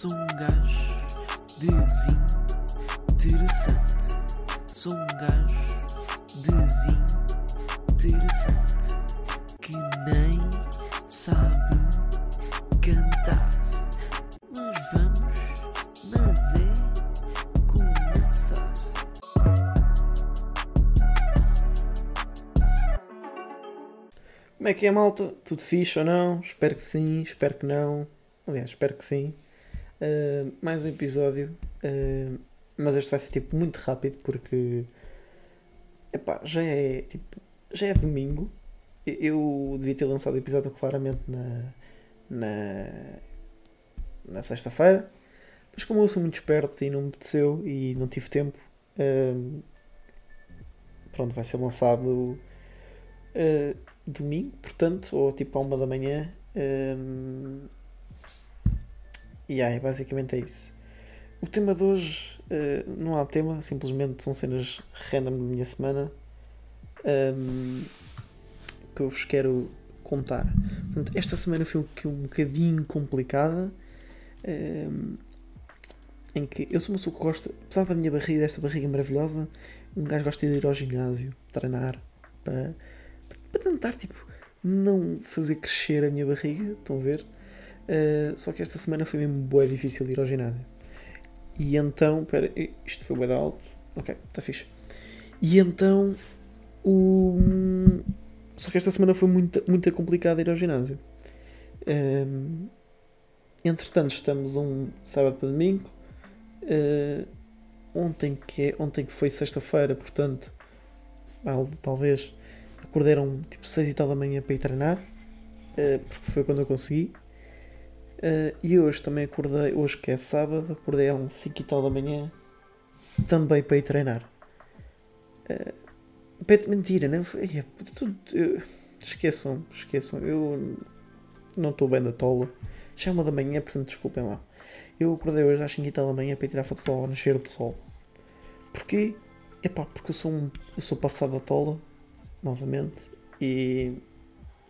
Sou um gajo desinteressante. Sou um gajo desinteressante que nem sabe cantar. Mas vamos, mas é começar. Como é que é, malta? Tudo fixe ou não? Espero que sim, espero que não. Aliás, espero que sim. Uh, mais um episódio. uh, mas este vai ser tipo muito rápido porque epá, já é tipo já é domingo. Eu- devia ter lançado o episódio claramente na, na, na sexta-feira. Mas como eu sou muito esperto e não me apeteceu e não tive tempo, uh, pronto, vai ser lançado domingo, portanto, ou tipo à uma da manhã. E aí, basicamente é isso. O tema de hoje uh, não há tema, simplesmente são cenas random da minha semana um, que eu vos quero contar. Portanto, esta semana foi um, um bocadinho complicada. um, em que eu sou uma pessoa que gosta, apesar da minha barriga, desta barriga maravilhosa, um gajo gosta de ir ao ginásio, treinar, para, para tentar, tipo, não fazer crescer a minha barriga, estão a ver? Uh, só que esta semana foi mesmo boa difícil ir ao ginásio. E então, espera, isto foi bué alto. Ok, está fixe. E então, o... só que esta semana foi muito, muito complicado ir ao ginásio. Um, entretanto, estamos um sábado para domingo. Uh, ontem, que é, ontem que foi sexta-feira, portanto, al- talvez acordaram tipo 6 e tal da manhã para ir treinar, uh, porque foi quando eu consegui. Uh, e hoje também acordei, hoje que é sábado, acordei às 5 e tal da manhã também para ir treinar. Uh, mentira, não? Ai, é, esqueçam, esqueçam, eu não estou bem da tola. Já é uma da manhã, portanto desculpem lá. Eu acordei hoje às 5 e tal da manhã para ir tirar fotos ao nascer do sol. Porquê? Epá, porque eu sou, um, eu sou passado a tola, novamente, e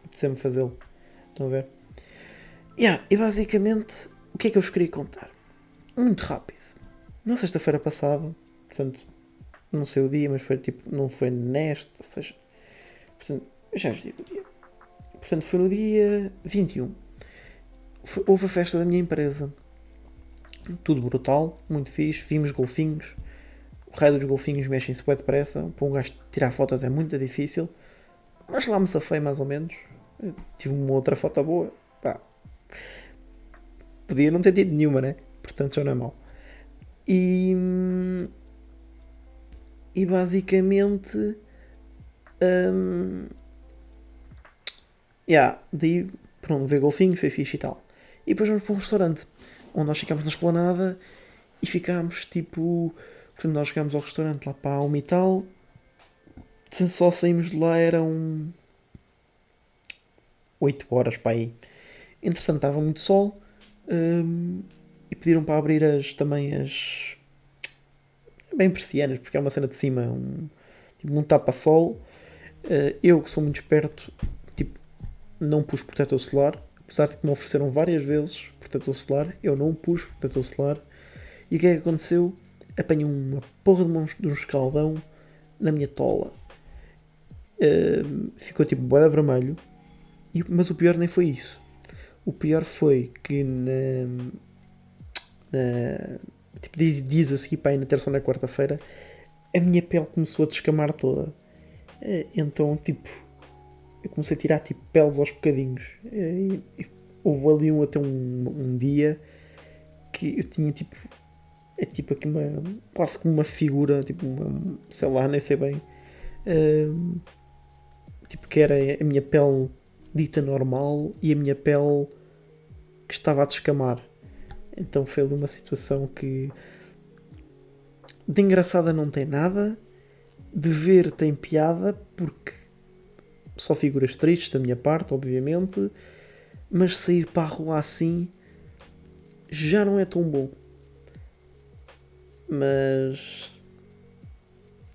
apeteceu-me fazê-lo. Estão a ver? Yeah, e basicamente, o que é que eu vos queria contar? Muito rápido. Na sexta-feira passada, portanto, não sei o dia, mas foi tipo, não foi neste, ou seja, portanto, já vos digo o dia. Portanto, foi no dia 21. Foi- houve a festa da minha empresa. Tudo brutal, muito fixe. Vimos golfinhos. O raio dos golfinhos mexe-se bué depressa. Para um gajo tirar fotos é muito difícil. Mas lá me safei mais ou menos. Eu tive uma outra foto boa. Pá. Podia não ter tido nenhuma, né? Portanto já não é mau. E. E basicamente. hum, yeah, daí pronto, ver golfinhos, foi fixe e tal. E depois vamos para um restaurante onde nós ficámos na esplanada e ficámos tipo. Portanto, nós chegámos ao restaurante lá para a uma e tal. Só saímos de lá eram 8 horas para aí. Entretanto, estava muito sol hum, e pediram para abrir as, também as. bem persianas, porque é uma cena de cima, um, tipo um tapa-sol. Uh, eu que sou muito esperto, tipo, não pus protetor solar, apesar de que me ofereceram várias vezes protetor solar, eu não pus protetor solar. E o que é que aconteceu? Apanhei uma porra de um, de um escaldão na minha tola. Uh, ficou tipo boeda vermelho. E- mas o pior nem foi isso. O pior foi que na, na tipo, dias, a seguir, aí na terça ou na quarta-feira, a minha pele começou a descamar toda. Eh, Então, tipo, eu comecei a tirar tipo, peles aos bocadinhos. Eh, E, e houve ali um, até um, um dia que eu tinha tipo. É tipo aqui uma. quase como uma figura, tipo uma. sei lá, nem sei bem. Ahm, tipo que era a minha pele dita normal e a minha pele que estava a descamar. Então foi ali uma situação que. de engraçada não tem nada, de ver tem piada, porque só figuras tristes da minha parte, obviamente, mas sair para a rua assim já não é tão bom. Mas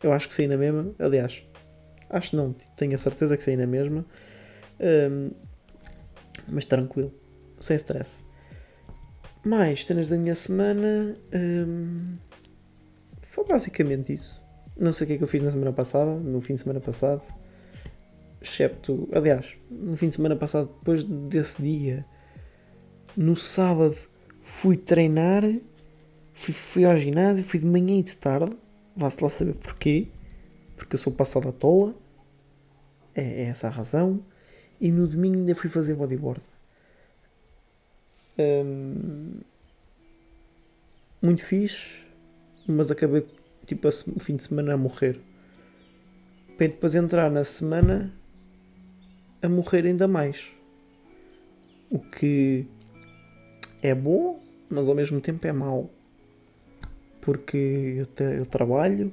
eu acho que saí na mesma. Aliás, acho não, tenho a certeza que saí na mesma. Hum, mas tranquilo, sem stress. Mais cenas da minha semana. hum, foi basicamente isso. Não sei o que é que eu fiz na semana passada, no fim de semana passado. Excepto. Aliás, no fim de semana passado, depois desse dia, no sábado, fui treinar. Fui, fui ao ginásio, fui de manhã e de tarde. Vá-se lá saber porquê. Porque eu sou passado à tola. É, é essa a razão. E no domingo ainda fui fazer bodyboard. Hum, muito fixe, mas acabei tipo o fim de semana a morrer. Para depois entrar na semana a morrer ainda mais. O que é bom, mas ao mesmo tempo é mau. Porque eu, te- eu trabalho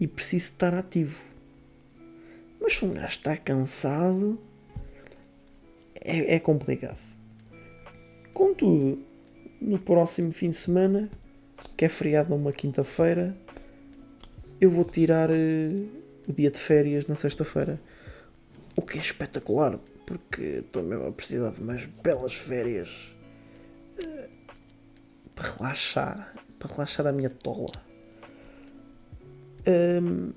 e preciso estar ativo. Mas se um gajo está cansado, é, é complicado. Contudo, no próximo fim de semana, que é feriado numa quinta-feira, eu vou tirar eh, o dia de férias na sexta-feira. O que é espetacular, porque estou mesmo a precisar de umas belas férias eh, para relaxar, para relaxar a minha tola. Ahm,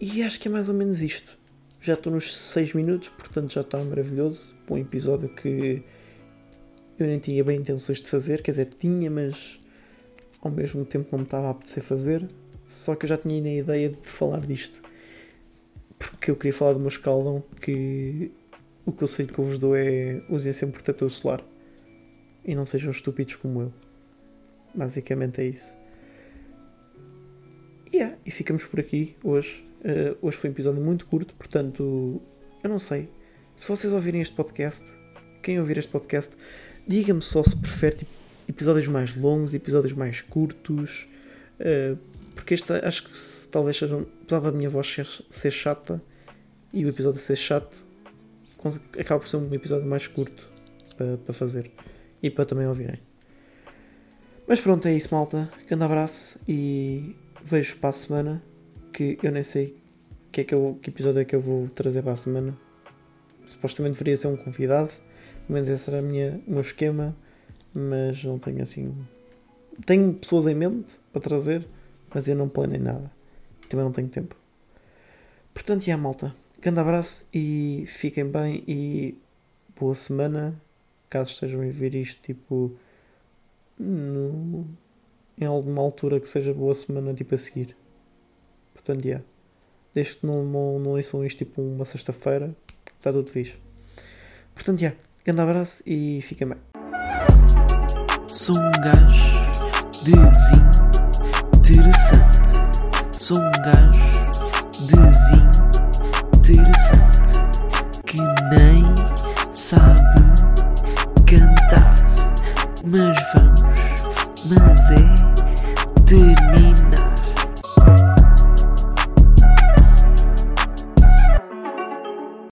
e acho que é mais ou menos isto. Já estou nos 6 minutos, portanto já está maravilhoso. Um episódio que eu nem tinha bem intenções de fazer, quer dizer, tinha, mas ao mesmo tempo não me estava a apetecer fazer. Só que eu já tinha na ideia de falar disto. Porque eu queria falar do meu escaldão que o conselho que eu vos dou é usem sempre protetor solar. E não sejam estúpidos como eu. Basicamente é isso. Yeah, e ficamos por aqui hoje. Uh, hoje foi um episódio muito curto, portanto, eu não sei. Se vocês ouvirem este podcast, quem ouvir este podcast, diga-me só se prefere tipo, episódios mais longos, episódios mais curtos. uh, porque este acho que se, talvez seja, apesar da minha voz ser, ser chata e o episódio ser chato, acaba por ser um episódio mais curto para, para fazer e para também ouvirem. Mas pronto, é isso, malta. Grande abraço e vejo para a semana. Que eu nem sei que, é que, eu, que episódio é que eu vou trazer para a semana. Supostamente deveria ser um convidado, menos esse era a minha, o meu esquema, mas não tenho assim. Tenho pessoas em mente para trazer, mas eu não planei nada. Também não tenho tempo. Portanto, já, malta. Grande abraço e fiquem bem e boa semana. Caso estejam a ver isto, tipo, no, em alguma altura que seja boa semana, tipo, a seguir. Portanto, já. Desde que não, não, não ouçam isto, tipo, uma sexta-feira, está tudo fixe. Portanto, já. Grande abraço e fiquem bem. Sou um gajo desinteressante. Sou um gajo desinteressante